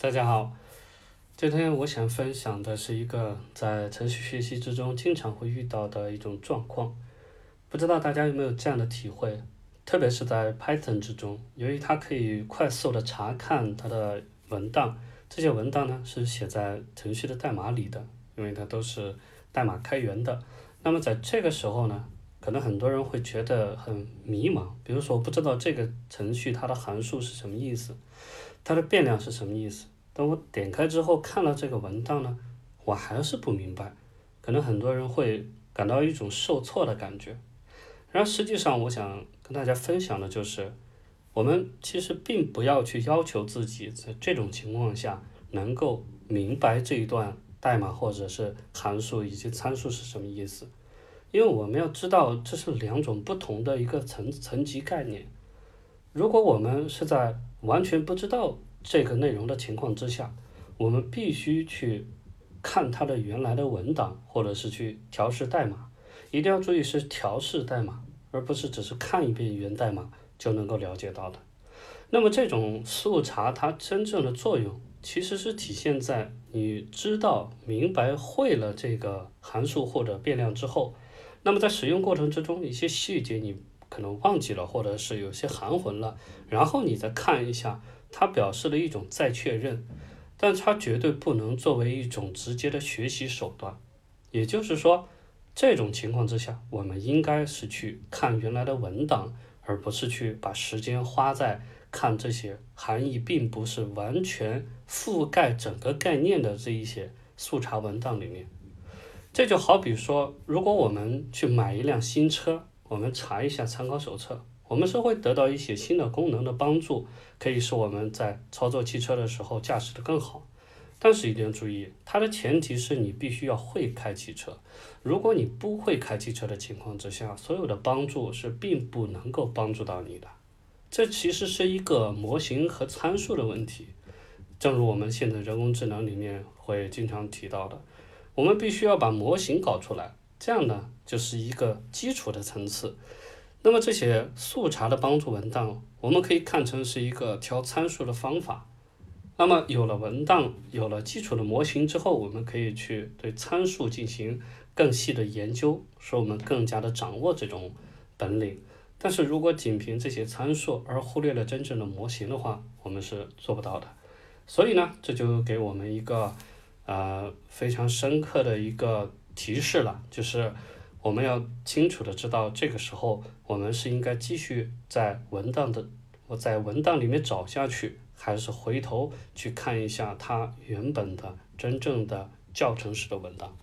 大家好，今天我想分享的是一个在程序学习之中经常会遇到的一种状况，不知道大家有没有这样的体会？特别是在 Python 之中，由于它可以快速的查看它的文档，这些文档呢是写在程序的代码里的，因为它都是代码开源的。那么在这个时候呢，可能很多人会觉得很迷茫，比如说我不知道这个程序它的函数是什么意思，它的变量是什么意思。当我点开之后看了这个文档呢，我还是不明白，可能很多人会感到一种受挫的感觉。然后实际上，我想跟大家分享的就是，我们其实并不要去要求自己在这种情况下能够明白这一段代码或者是函数以及参数是什么意思，因为我们要知道这是两种不同的一个层层级概念。如果我们是在完全不知道这个内容的情况之下，我们必须去看它的原来的文档，或者是去调试代码。一定要注意是调试代码，而不是只是看一遍源代码就能够了解到的。那么这种速查它真正的作用，其实是体现在你知道、明白、会了这个函数或者变量之后，那么在使用过程之中，一些细节你可能忘记了，或者是有些含混了，然后你再看一下，它表示了一种再确认，但它绝对不能作为一种直接的学习手段。也就是说。这种情况之下，我们应该是去看原来的文档，而不是去把时间花在看这些含义并不是完全覆盖整个概念的这一些速查文档里面。这就好比说，如果我们去买一辆新车，我们查一下参考手册，我们是会得到一些新的功能的帮助，可以使我们在操作汽车的时候驾驶的更好。但是一定要注意，它的前提是你必须要会开汽车。如果你不会开汽车的情况之下，所有的帮助是并不能够帮助到你的。这其实是一个模型和参数的问题。正如我们现在人工智能里面会经常提到的，我们必须要把模型搞出来，这样呢就是一个基础的层次。那么这些速查的帮助文档，我们可以看成是一个调参数的方法。那么有了文档，有了基础的模型之后，我们可以去对参数进行更细的研究，使我们更加的掌握这种本领。但是如果仅凭这些参数而忽略了真正的模型的话，我们是做不到的。所以呢，这就给我们一个呃非常深刻的一个提示了，就是我们要清楚的知道，这个时候我们是应该继续在文档的我在文档里面找下去。还是回头去看一下它原本的真正的教程式的文档。